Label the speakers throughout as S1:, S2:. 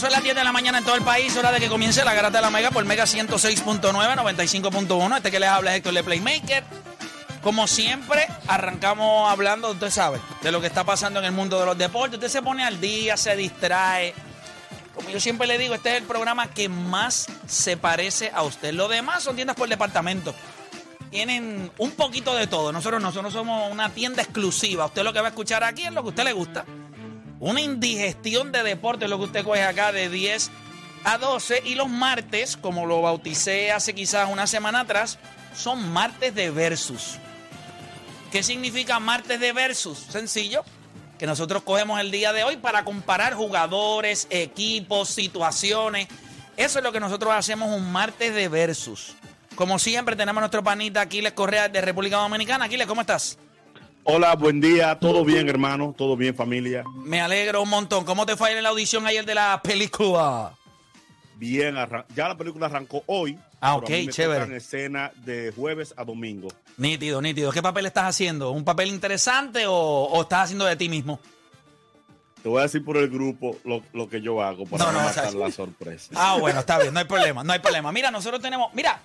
S1: Son las 10 de la mañana en todo el país, hora de que comience la garata de la Mega por Mega 106.9, 95.1. Este que les habla es Héctor Le Playmaker. Como siempre, arrancamos hablando, usted sabe, de lo que está pasando en el mundo de los deportes. Usted se pone al día, se distrae. Como yo siempre le digo, este es el programa que más se parece a usted. Lo demás son tiendas por departamento. Tienen un poquito de todo. Nosotros, nosotros somos una tienda exclusiva. Usted lo que va a escuchar aquí es lo que a usted le gusta. Una indigestión de deporte lo que usted coge acá de 10 a 12. Y los martes, como lo bauticé hace quizás una semana atrás, son martes de versus. ¿Qué significa martes de versus? Sencillo, que nosotros cogemos el día de hoy para comparar jugadores, equipos, situaciones. Eso es lo que nosotros hacemos un martes de versus. Como siempre, tenemos nuestro panita Aquiles Correa de República Dominicana. Aquiles, ¿cómo estás?
S2: Hola, buen día. ¿Todo bien, hermano? ¿Todo bien, familia?
S1: Me alegro un montón. ¿Cómo te fue en la audición ayer de la película?
S2: Bien, ya la película arrancó hoy.
S1: Ah, ok,
S2: me
S1: chévere.
S2: tocan escena de jueves a domingo.
S1: Nítido, nítido. ¿Qué papel estás haciendo? ¿Un papel interesante o, o estás haciendo de ti mismo?
S2: Te voy a decir por el grupo lo, lo que yo hago para
S1: No,
S2: no,
S1: no,
S2: matar
S1: o sea,
S2: la sorpresa.
S1: Ah, bueno, está bien, no hay problema, no hay problema. Mira, nosotros tenemos, mira,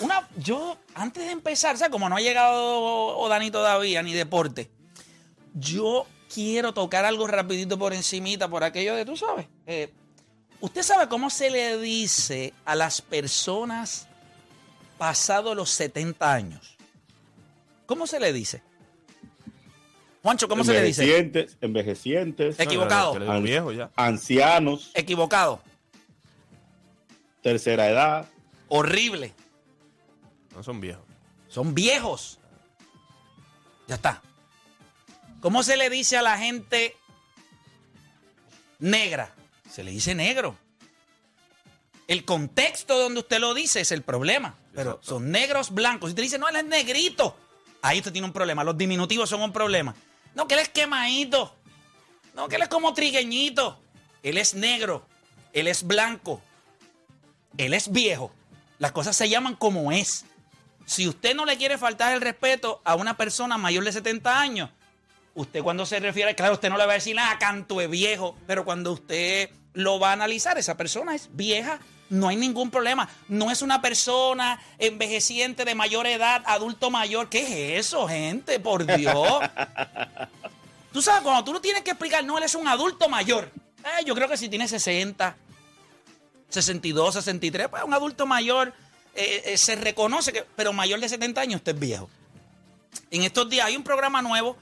S1: una, yo, antes de empezar, o sea, como no ha llegado Odani todavía, ni deporte, yo quiero tocar algo rapidito por encimita, por aquello de, tú sabes, eh, ¿usted sabe cómo se le dice a las personas pasados los 70 años? ¿Cómo se le dice? Juancho, ¿cómo se le dice?
S2: envejecientes, envejecientes,
S1: Equivocado.
S3: Viejo ya.
S2: ancianos,
S1: Equivocado.
S2: tercera edad.
S1: Horrible.
S3: No son viejos.
S1: Son viejos. Ya está. ¿Cómo se le dice a la gente negra? Se le dice negro. El contexto donde usted lo dice es el problema. Pero
S3: Exacto.
S1: son negros blancos. Si usted dice, no, él es negrito. Ahí usted tiene un problema. Los diminutivos son un problema. No, que él es quemadito. No, que él es como trigueñito. Él es negro. Él es blanco. Él es viejo. Las cosas se llaman como es. Si usted no le quiere faltar el respeto a una persona mayor de 70 años, usted cuando se refiere, claro, usted no le va a decir nada, canto de viejo, pero cuando usted lo va a analizar, esa persona es vieja, no hay ningún problema. No es una persona envejeciente de mayor edad, adulto mayor. ¿Qué es eso, gente? Por Dios. Tú sabes, cuando tú no tienes que explicar, no, él es un adulto mayor. Eh, yo creo que si tiene 60, 62, 63, pues un adulto mayor eh, eh, se reconoce que, pero mayor de 70 años, usted es viejo. En estos días hay un programa nuevo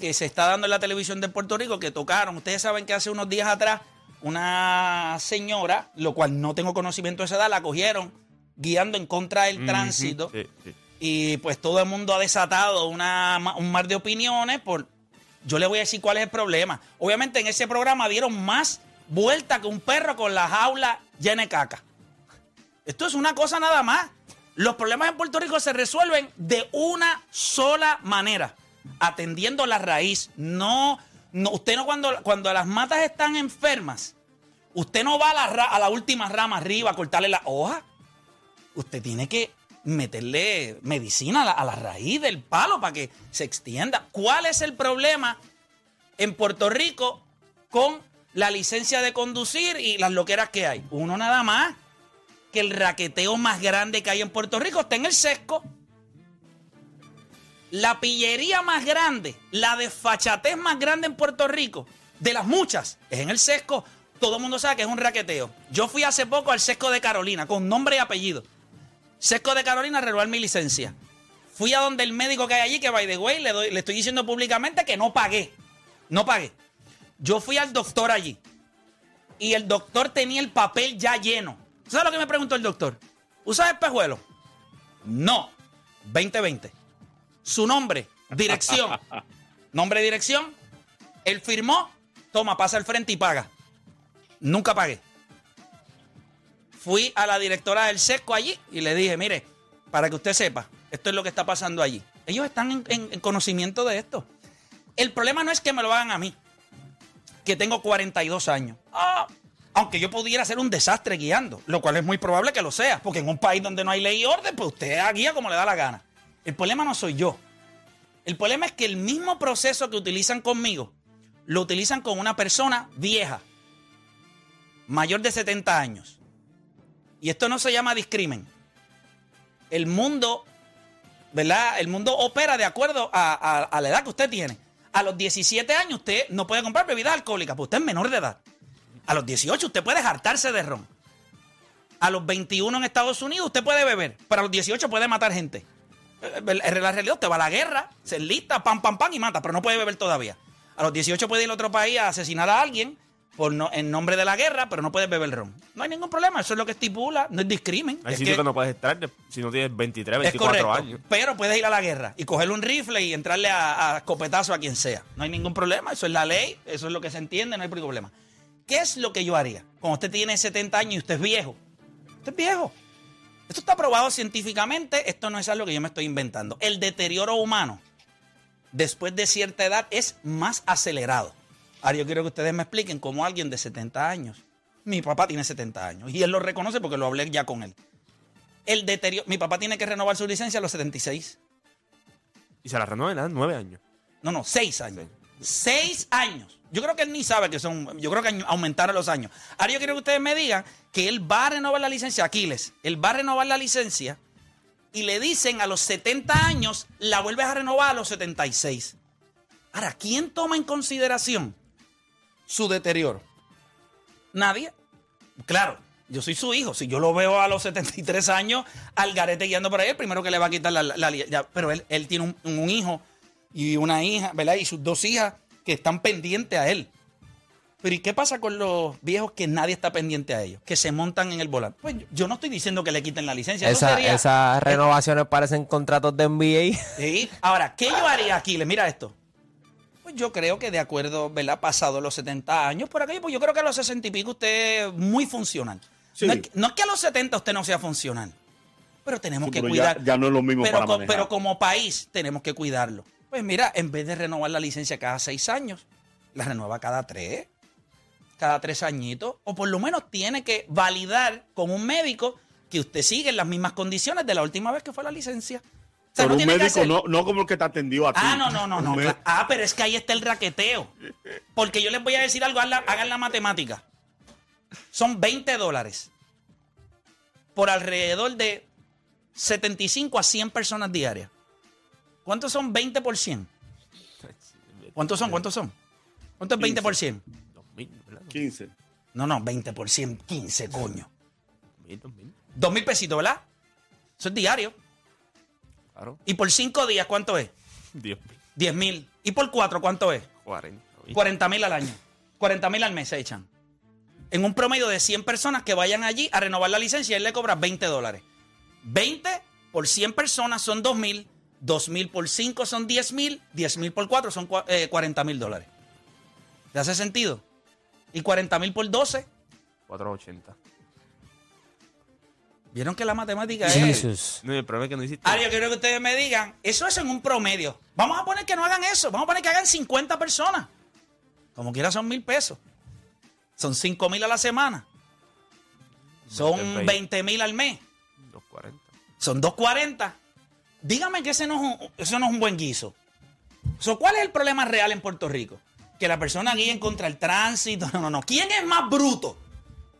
S1: que se está dando en la televisión de Puerto Rico que tocaron. Ustedes saben que hace unos días atrás una señora, lo cual no tengo conocimiento de esa edad, la cogieron guiando en contra del tránsito.
S3: Sí, sí.
S1: Y pues todo el mundo ha desatado una, un mar de opiniones por... Yo le voy a decir cuál es el problema. Obviamente en ese programa dieron más vuelta que un perro con la jaula llena de caca. Esto es una cosa nada más. Los problemas en Puerto Rico se resuelven de una sola manera, atendiendo la raíz. No, no usted no cuando, cuando las matas están enfermas, usted no va a la, a última rama arriba a cortarle la hoja. Usted tiene que meterle medicina a la, a la raíz del palo para que se extienda. ¿Cuál es el problema en Puerto Rico con la licencia de conducir y las loqueras que hay? Uno nada más que el raqueteo más grande que hay en Puerto Rico está en el sesco. La pillería más grande, la desfachatez más grande en Puerto Rico, de las muchas, es en el sesco. Todo el mundo sabe que es un raqueteo. Yo fui hace poco al sesco de Carolina, con nombre y apellido. Sesco de Carolina renovar mi licencia. Fui a donde el médico que hay allí, que by the way, le, doy- le estoy diciendo públicamente que no pagué. No pagué. Yo fui al doctor allí. Y el doctor tenía el papel ya lleno. ¿Sabes lo que me preguntó el doctor? ¿Usas espejuelo? No. 2020. Su nombre, dirección. Nombre, dirección. Él firmó. Toma, pasa al frente y paga. Nunca pagué. Fui a la directora del SESCO allí y le dije, mire, para que usted sepa, esto es lo que está pasando allí. Ellos están en, en- en conocimiento de esto. El problema no es que me lo hagan a mí, que tengo 42 años. Ah, aunque yo pudiera ser un desastre guiando, lo cual es muy probable que lo sea, porque en un país donde no hay ley y orden, pues usted guía como le da la gana. El problema no soy yo. El problema es que el mismo proceso que utilizan conmigo, lo utilizan con una persona vieja, mayor de 70 años. Y esto no se llama discrimen. El mundo, ¿verdad? El mundo opera de acuerdo a, a- la edad que usted tiene. A los 17 años usted no puede comprar bebidas alcohólicas, porque usted es menor de edad. A los 18 usted puede hartarse de ron. A los 21 en Estados Unidos usted puede beber, pero a los 18 puede matar gente. Eh, eh, La realidad, usted va a la guerra, se enlista, pam, pam, pam y mata, pero no puede beber todavía. A los 18 puede ir a otro país a asesinar a alguien por no- en nombre de la guerra, pero no puede beber ron. No hay ningún problema, eso es lo que estipula, no es discrimen.
S3: Hay
S1: es que-
S3: que no puedes estar si no tienes 23,
S1: es
S3: 24
S1: correcto,
S3: años.
S1: pero puedes ir a la guerra y cogerle un rifle y entrarle a, a escopetazo a quien sea. No hay ningún problema, eso es la ley, eso es lo que se entiende, no hay problema. ¿Qué es lo que yo haría? Cuando usted tiene 70 años y usted es viejo. Usted es viejo. Esto está probado científicamente, esto no es algo que yo me estoy inventando. El deterioro humano después de cierta edad es más acelerado. Ahora yo quiero que ustedes me expliquen cómo alguien de 70 años, mi papá tiene 70 años y él lo reconoce porque lo hablé ya con él. El deterioro, mi papá tiene que renovar su licencia a los 76.
S3: Y se la renuevan a 9 años.
S1: No, no, 6 años. 6 años. Yo creo que él ni sabe que son, yo creo que aumentaron los años. Ahora yo quiero que ustedes me digan que él va a renovar la licencia, Aquiles, él va a renovar la licencia y le dicen a los 70 años, la vuelves a renovar a los 76. Ahora, ¿quién toma en consideración su deterioro? Nadie. Claro, yo soy su hijo. Si yo lo veo a los 73 años al garete guiando por ahí, primero que le va a quitar la... la- pero él, él tiene un, un hijo y una hija, ¿verdad? Y sus dos hijas que están pendientes a él. Pero ¿y qué pasa con los viejos que nadie está pendiente a ellos? Que se montan en el volante. Pues yo- no estoy diciendo que le quiten la licencia. Eso
S4: Esa-
S1: sería-
S4: esas renovaciones parecen contratos de NBA.
S1: Sí. Ahora, ¿qué yo haría aquí? Mira esto. Pues yo creo que de acuerdo, ¿verdad? Pasado los 70 años por aquello, pues yo creo que a los 60 y pico usted es muy funcional.
S2: Sí.
S1: No, es, que- no es que a los 70 usted no sea funcional, pero tenemos
S2: Sí,
S1: que
S2: pero
S1: cuidar.
S2: ya, ya no es lo mismo
S1: pero,
S2: para
S1: co-
S2: manejar.
S1: pero como país tenemos que cuidarlo. Pues mira, en vez de renovar la licencia cada seis años, la renueva cada tres, cada tres añitos, o por lo menos tiene que validar con un médico que usted sigue en las mismas condiciones de la última vez que fue la licencia. O sea,
S2: Pero
S1: no
S2: un
S1: tiene que
S2: médico
S1: hacer-
S2: no, no como el que te atendió a ti.
S1: Ah, no, no, no, no. Ah, pero es que ahí está el raqueteo. Porque yo les voy a decir algo, hagan la, hagan la matemática. Son 20 dólares por alrededor de 75 a 100 personas diarias. ¿Cuántos son 20 por 100? ¿Cuántos son? ¿Cuántos son? ¿Cuánto es 20 por 100?
S3: 2000, ¿verdad?
S2: 15.
S1: No, no, 20 por 100, 15, coño.
S3: 2000, 2000.
S1: 2 mil pesitos, ¿verdad? Eso es diario.
S3: Claro.
S1: Y por 5 días, ¿cuánto es?
S3: 10
S1: 10 mil. ¿Y por 4 cuánto es?
S3: 40.
S1: 40 mil al año. 40 mil al mes se echan. En un promedio de 100 personas que vayan allí a renovar la licencia, él le cobra 20 dólares. 20 por 100 personas son 2 mil. 2 mil por 5 son 10 mil. 10 mil por 4 son cua- eh, 40 mil dólares. ¿Le hace sentido? Y 40 mil por 12.
S3: 480.
S1: ¿Vieron que la matemática es...
S4: Jesus.
S3: No, el problema es que no hiciste.
S1: Ahora yo quiero que ustedes me digan, eso es en un promedio. Vamos a poner que no hagan eso. Vamos a poner que hagan 50 personas. Como quiera son mil pesos. Son 5 mil a la semana. Son
S3: 20.
S1: 20 mil al mes.
S3: 240.
S1: Son 240. Dígame que ese no es un, eso no es un buen guiso. So, ¿Cuál es el problema real en Puerto Rico? Que la persona guíe en contra del tránsito. No, no, no. ¿Quién es más bruto?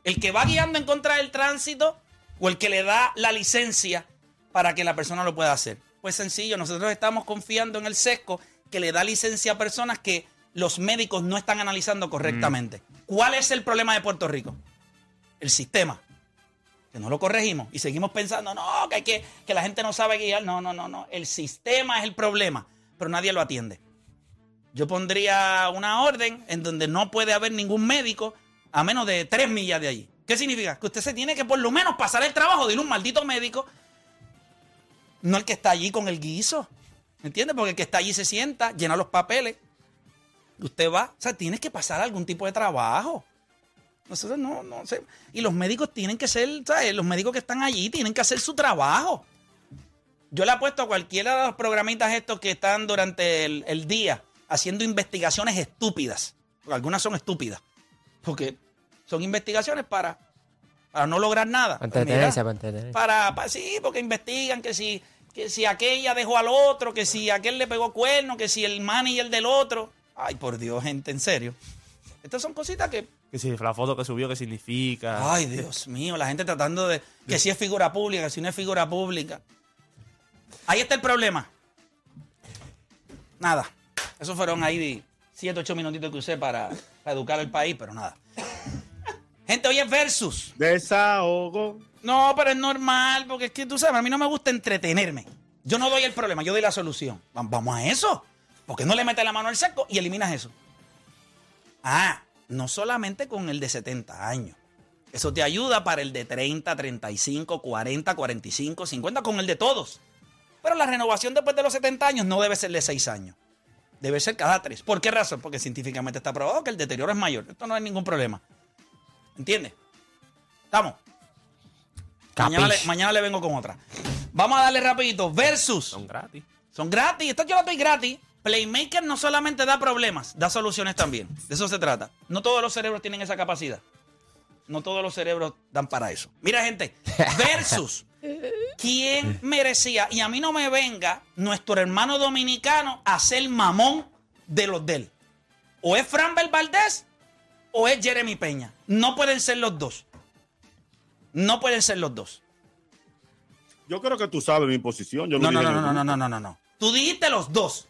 S1: ¿El que va guiando en contra del tránsito o el que le da la licencia para que la persona lo pueda hacer? Pues sencillo, nosotros estamos confiando en el sesco que le da licencia a personas que los médicos no están analizando correctamente. ¿Cuál es el problema de Puerto Rico? El sistema que no lo corregimos y seguimos pensando, no, que, hay que, que la gente no sabe guiar. No, no, no, no. El sistema es el problema, pero nadie lo atiende. Yo pondría una orden en donde no puede haber ningún médico a menos de tres millas de allí. ¿Qué significa? Que usted se tiene que por lo menos pasar el trabajo de ir un maldito médico, no el que está allí con el guiso. ¿Me entiende? Porque el que está allí se sienta, llena los papeles. Usted va, o sea, tienes que pasar algún tipo de trabajo. Nosotros no, no sé. Y los médicos tienen que ser, ¿sabes? Los médicos que están allí tienen que hacer su trabajo. Yo le apuesto a cualquiera de los programitas estos que están durante el, el día haciendo investigaciones estúpidas. Porque algunas son estúpidas. Porque son investigaciones para, para no lograr nada.
S4: Para
S1: Pues mira,
S4: entretenerse, para entretenerse.
S1: para, pa- sí, porque investigan que si, que si aquella dejó al otro, que si aquel le pegó cuerno, que si el manager del otro. Ay, por Dios, gente, en serio. Estas son cositas que
S3: Que si la foto que subió, ¿qué significa?
S1: Ay, Dios mío, la gente tratando de que si es figura pública, que si no es figura pública. Ahí está el problema. Nada. Esos fueron ahí 7, 8 minutitos que usé para, para educar al país, pero nada. Gente, hoy es versus.
S2: Desahogo.
S1: No, pero es normal, porque es que tú sabes, a mí no me gusta entretenerme. Yo no doy el problema, yo doy la solución. Va- Vamos a eso. Porque no le metes la mano al saco y eliminas eso. Ah, no solamente con el de 70 años. Eso te ayuda para el de 30, 35, 40, 45, 50, con el de todos. Pero la renovación después de los 70 años no debe ser de 6 años. Debe ser cada 3. ¿Por qué razón? Porque científicamente está probado que el deterioro es mayor. Esto no es ningún problema. ¿Entiendes? Estamos. Mañana le, mañana le vengo con otra. Vamos a darle rapidito. Versus.
S3: Son gratis.
S1: Son gratis. Esto yo lo doy gratis. Playmaker no solamente da problemas, da soluciones también. De eso se trata. No todos los cerebros tienen esa capacidad. No todos los cerebros dan para eso. Mira, gente. Versus. ¿Quién merecía? Y a mí no me venga nuestro hermano dominicano a ser mamón de los de él. O es Franbel Valdés o es Jeremy Peña. No pueden ser los dos. No pueden ser los dos.
S2: Yo creo que tú sabes mi posición. Yo
S1: No, no, no, no, no, no, no, no. Tú dijiste los dos.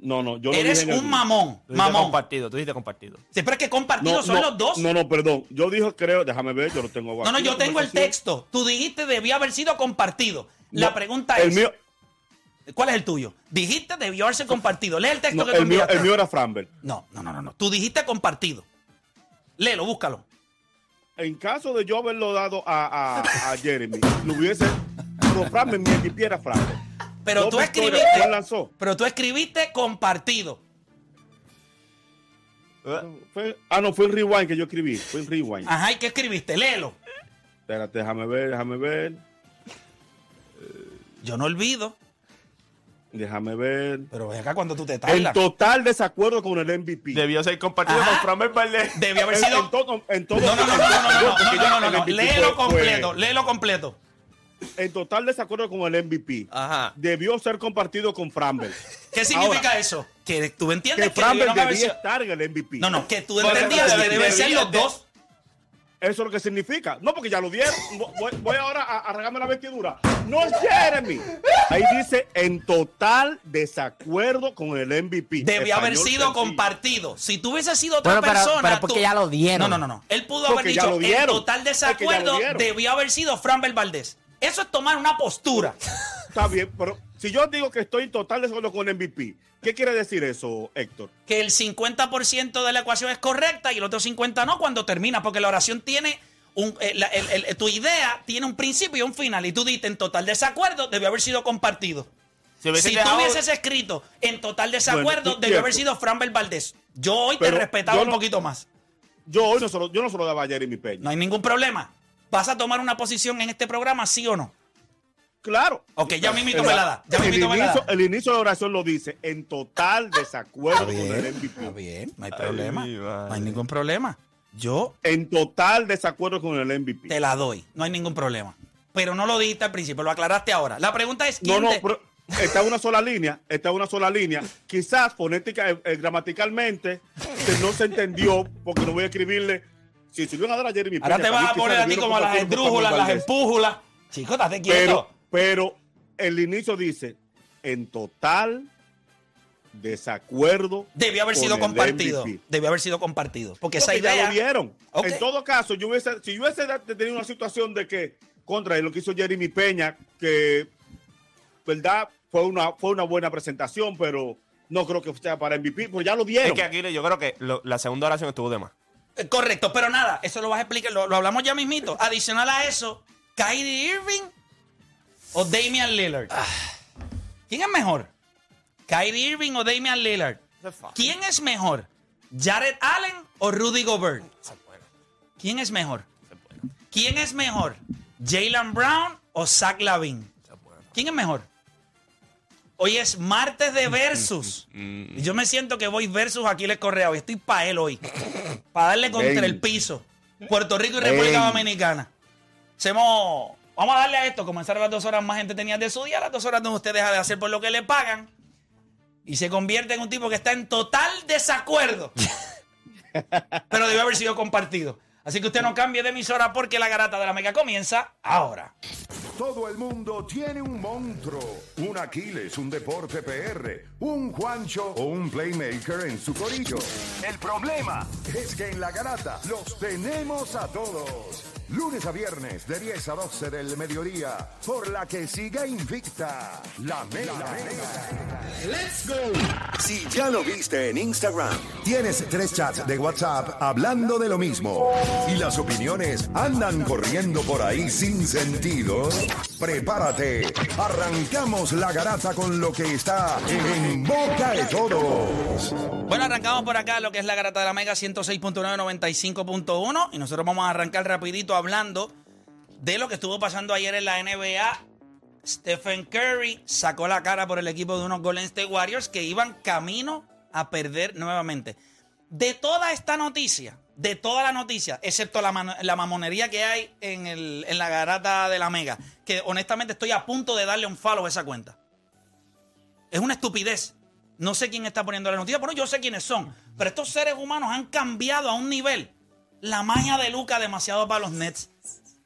S2: No, no, yo
S1: Eres
S2: dije en el
S1: un mamón.
S3: Tú
S1: Mamón.
S3: compartido, tú dijiste compartido.
S1: Siempre es que compartidos son
S2: no,
S1: los dos.
S2: No, no, perdón. Yo dije, creo, déjame ver, yo lo tengo
S1: No, no,
S2: aquí,
S1: yo tengo el texto. Tú dijiste debió haber sido compartido. La
S2: No,
S1: pregunta
S2: el
S1: es,
S2: mío,
S1: ¿cuál es el tuyo? Dijiste debió haberse compartido. Lee el texto
S2: no,
S1: que tú
S2: el mío, el mío era Framber.
S1: No, no, no, no, no. Tú dijiste compartido. Léelo, búscalo.
S2: En caso de yo haberlo dado a, a, a Jeremy, lo hubiese. Pero Framber, mi equipo era Framber.
S1: Pero
S2: Dos
S1: tú escribiste. Pero tú escribiste compartido.
S2: Fue- ah, no, fue el rewind que yo escribí. Fue el rewind.
S1: Ajá, ¿y qué escribiste? Léelo.
S2: Espérate, déjame ver, déjame ver.
S1: Yo no olvido.
S2: Déjame ver.
S1: Pero ven acá cuando tú te
S2: En
S1: tardas.
S2: total desacuerdo con el MVP.
S3: Debió ser compartido
S1: Ajá.
S3: con Framber Valdez.
S1: Debió haber
S2: En-
S1: sido.
S2: en todo, en todo-
S1: No, no, no, no, no, no, no, no, no.
S2: En total desacuerdo con el MVP.
S3: Ajá.
S2: Debió ser compartido con Framber.
S1: ¿Qué significa
S2: Ahora,
S1: eso? Que tú entiendes
S2: Que
S1: que,
S2: Framber
S1: debieron haber
S2: debía estar en el MVP.
S1: No, no, que tú entendías que
S3: debe-
S1: deben ser
S3: debía
S1: los
S3: de-
S1: dos.
S2: Eso es lo que significa. No, porque ya lo dieron. Voy, voy ahora a, a regarme la vestidura. No es Jeremy. Ahí dice en total desacuerdo con el MVP.
S1: Debió haber sido
S2: sencillo.
S1: compartido. Si tú hubieses sido otra
S4: Bueno, pero-
S1: persona.
S4: pero porque
S1: tú-
S4: ya lo dieron.
S1: No, no, no, no. Él pudo
S2: Porque
S1: haber dicho en total desacuerdo debió haber sido Fran Valdés. Eso es tomar una postura.
S2: Está bien, pero si yo digo que estoy en total desacuerdo con MVP, ¿qué quiere decir eso, Héctor?
S1: que el 50% de la ecuación es correcta y el otro 50% no cuando termina, porque la oración tiene un, eh, la- el- el- tu idea tiene un principio y un final, y tú diste en total desacuerdo, debió haber sido compartido.
S3: Si
S1: tú hubieses escrito en total desacuerdo,
S2: Bueno,
S1: debió haber sido Fran Valdés. Yo hoy te respetaba
S2: yo
S1: un
S2: no-
S1: poquito más.
S2: Yo hoy no solo, yo no solo daba a Jeremy Peña.
S1: No hay ningún problema. ¿Vas a tomar una posición en este programa, sí o no?
S2: Claro.
S1: Ok, ya
S2: El-
S1: me la da. Ya
S2: el,
S1: mismito me la
S2: inicio,
S1: da.
S2: el inicio de la oración lo dice en total desacuerdo con el
S1: Está
S2: MVP.
S1: bien, no hay
S3: Ay,
S1: problema. No hay ningún problema. Yo
S2: En total desacuerdo con el MVP.
S1: te la doy, no hay ningún problema. Pero no lo dijiste al principio, lo aclaraste ahora. La pregunta es
S2: No,
S1: quién
S2: no,
S1: te-
S2: pero está en una sola línea, está en una sola línea. Quizás fonética, eh, eh, gramaticalmente no se entendió porque no voy a escribirle. Si iban a dar a Jeremy
S1: Ahora
S2: Peña,
S1: te vas a poner a ti como las
S2: compartirlo con
S1: esdrújulas, las empújulas. Chico, date quieto.
S2: Pero, pero el inicio dice en total desacuerdo.
S1: Debió haber
S2: con
S1: sido
S2: el
S1: compartido.
S2: MVP.
S1: Debió haber sido compartido. Porque esa
S2: Porque ya
S1: idea.
S2: lo dieron.
S1: Ok.
S2: En todo caso, yo hubiese, si yo hubiese tenido una situación de que contra lo que hizo Jeremy Peña, que verdad fue una, fue una buena presentación, pero no creo que sea para MVP, pues ya lo
S3: Es
S2: dieron.
S3: que aquí yo creo que lo- la segunda oración estuvo de más.
S1: Eh, Correcto, pero nada, eso lo vas a explicar, lo, lo hablamos ya mismito. Adicional a eso, Kyrie Irving o Damian Lillard.
S2: Ah.
S1: ¿Quién es mejor? Kyrie Irving o Damian Lillard. ¿Quién es mejor? ¿Jared Allen o Rudy Gobert? ¿Quién es mejor? ¿Quién es mejor? ¿Jalen Brown o Zach Lavin? ¿Quién es mejor? Hoy es martes de versus. Y yo me siento que voy versus Aquiles Correa. Hoy estoy para él hoy. Para darle contra el piso. Puerto Rico y República. Dominicana. Hacemos- Vamos a darle a esto. Comenzar las dos horas más gente tenía de su día. Las dos horas donde usted deja de hacer por lo que le pagan. Y se convierte en un tipo que está en total desacuerdo. Pero debe haber sido compartido. Así que usted no cambie de emisora porque la garata de la mega comienza ahora.
S5: Todo el mundo tiene un monstruo, un Aquiles, un deporte PR, un Juancho o un playmaker en su corillo. El problema es que en la garata los tenemos a todos. Lunes a viernes de 10 a 12 del mediodía, por la que siga invicta la mega. Si ya lo viste en Instagram, tienes tres chats de WhatsApp hablando de lo mismo. Y las opiniones andan corriendo por ahí sin sentido, prepárate. Arrancamos la garata con lo que está en boca de todos.
S1: Bueno, arrancamos por acá lo que es la garata de la Mega 106.9, 95.1 y nosotros vamos a arrancar rapidito hablando de lo que estuvo pasando ayer en la NBA. Stephen Curry sacó la cara por el equipo de unos Golden State Warriors que iban camino a perder nuevamente. De toda esta noticia, de toda la noticia, excepto la, mamonería que hay en, la garata de la Mega, que honestamente estoy a punto de darle un follow a esa cuenta. Es una estupidez. No sé quién está poniendo la noticia, pero yo sé quiénes son. Pero estos seres humanos han cambiado a un nivel. La magia de Luca demasiado para los Nets.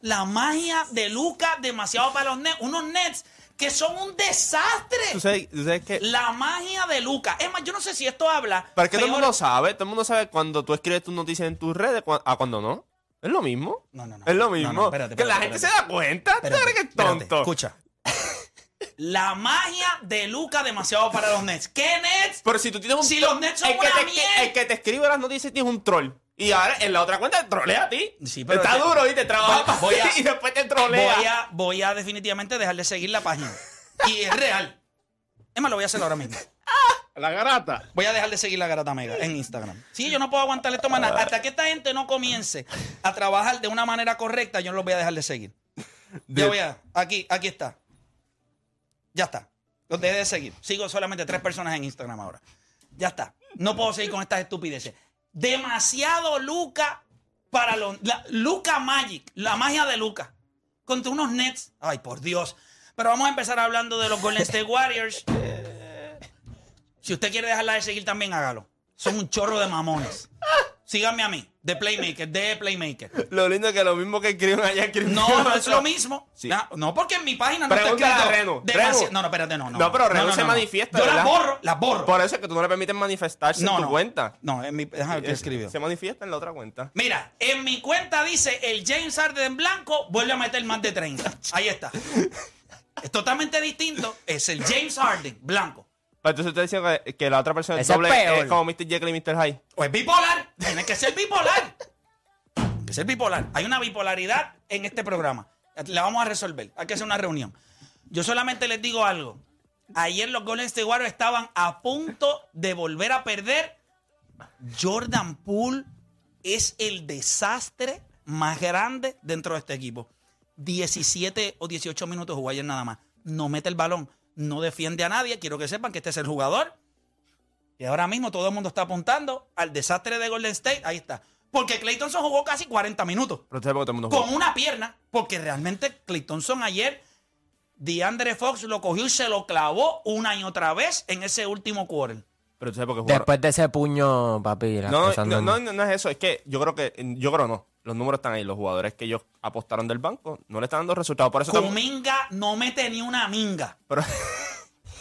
S1: La magia de Luca demasiado para los Nets. Unos Nets que son un desastre.
S3: ¿Tú sabes, tú sabes que
S1: La magia de Luca. Es más, yo no sé si esto habla.
S3: Pero es que todo el
S1: peor-
S3: mundo sabe, todo el mundo sabe cuando tú escribes tus noticias en tus redes a cuando no. Es lo mismo.
S1: No, no, no.
S3: Es lo mismo.
S1: no, espérate,
S3: que la gente
S1: espérate.
S3: se da cuenta. ¿Tú crees que es tonto?
S1: Escucha. La magia de Luca demasiado para los Nets. ¿Qué Nets?
S3: Pero si tú tienes un
S1: Si los Nets son
S3: el que,
S1: una
S3: te,
S1: mierda.
S3: el que te escribe las noticias tiene un troll. Y ahora en la otra cuenta te trolea a ti.
S1: Sí, pero
S3: Está
S1: te-
S3: duro y te trabaja
S1: Voy-
S3: para
S1: voy a-
S3: y después te trolea.
S1: Voy a, voy a definitivamente dejar de seguir la página. Y es real. Es más, lo voy a hacer ahora mismo.
S2: La garata.
S1: Voy a dejar de seguir la Garata Mega en Instagram. Sí, yo no puedo aguantar esto, maná. Hasta que esta gente no comience a trabajar de una manera correcta, yo no los voy a dejar de seguir. Ya voy a. Aquí, aquí está. Ya está. Los dejé de seguir. Sigo solamente tres personas en Instagram ahora. Ya está. No puedo seguir con estas estupideces. Demasiado Luca para los. Luca Magic. La magia de Luca. Contra unos Nets. Ay, por Dios. Pero vamos a empezar hablando de los Golden State Warriors. Si usted quiere dejarla de seguir, también hágalo. Son un chorro de mamones. Síganme a mí, de Playmaker, de Playmaker.
S3: Lo lindo es que lo mismo que escriben allá escriben
S1: No, no es lo mismo.
S3: Sí.
S1: No, no, porque en mi página no está
S3: Pregúntale
S1: escrito.
S3: a Renu.
S1: demasi-
S3: Renu.
S1: No, no, espérate, no. No,
S3: No, pero Renu se manifiesta,
S1: Yo las borro, las borro.
S3: Por eso es que tú no le permites manifestarse
S1: no,
S3: en tu
S1: no.
S3: cuenta.
S1: No, en mi. Déjame ver qué
S3: Eh,
S1: escribió.
S3: Se manifiesta en la otra cuenta.
S1: Mira, en mi cuenta dice el James Harden en blanco vuelve a meter más de 30. Ahí está. Es totalmente distinto. Es el James Harden blanco.
S3: Pero entonces usted decía que, que la otra persona es doble,
S4: peor.
S3: es como Mr. Jekyll y Mr. Hyde.
S1: O es bipolar. Tiene que ser bipolar. Que ser bipolar. Hay una bipolaridad en este programa. La vamos a resolver. Hay que hacer una reunión. Yo solamente les digo algo. Ayer los Golden State Warriors estaban a punto de volver a perder. Jordan Poole es el desastre más grande dentro de este equipo. 17 o 18 minutos jugó ayer nada más. No mete el balón, no defiende a nadie. Quiero que sepan que este es el jugador. Y ahora mismo todo el mundo está apuntando al desastre de Golden State. Ahí está. Porque Clay Thompson jugó casi 40 minutos.
S3: Pero usted sabe que todo el mundo juega.
S1: Con una pierna. Porque realmente Clay Thompson ayer, DeAndre Fox lo cogió y se lo clavó una y otra vez en ese último quarter.
S3: Pero usted sabe por qué jugaron.
S4: Después de ese puño, papi. las
S3: No,
S4: cosas
S3: no,
S4: no-
S3: no, es eso. Es que yo creo que. Yo creo no. Los números están ahí. Los jugadores que ellos apostaron del banco no le están dando resultados. Por eso
S1: Kuminga no mete ni una minga.
S3: Pero,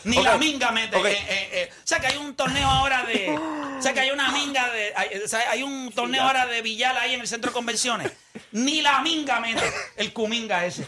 S1: Ni la minga mete. Eh, eh, eh. O sea que hay un torneo ahora de. O sea que hay una minga de. Hay, o sea, hay un torneo ahora de Villal ahí en el centro de convenciones. Ni la minga mete. El Kuminga ese.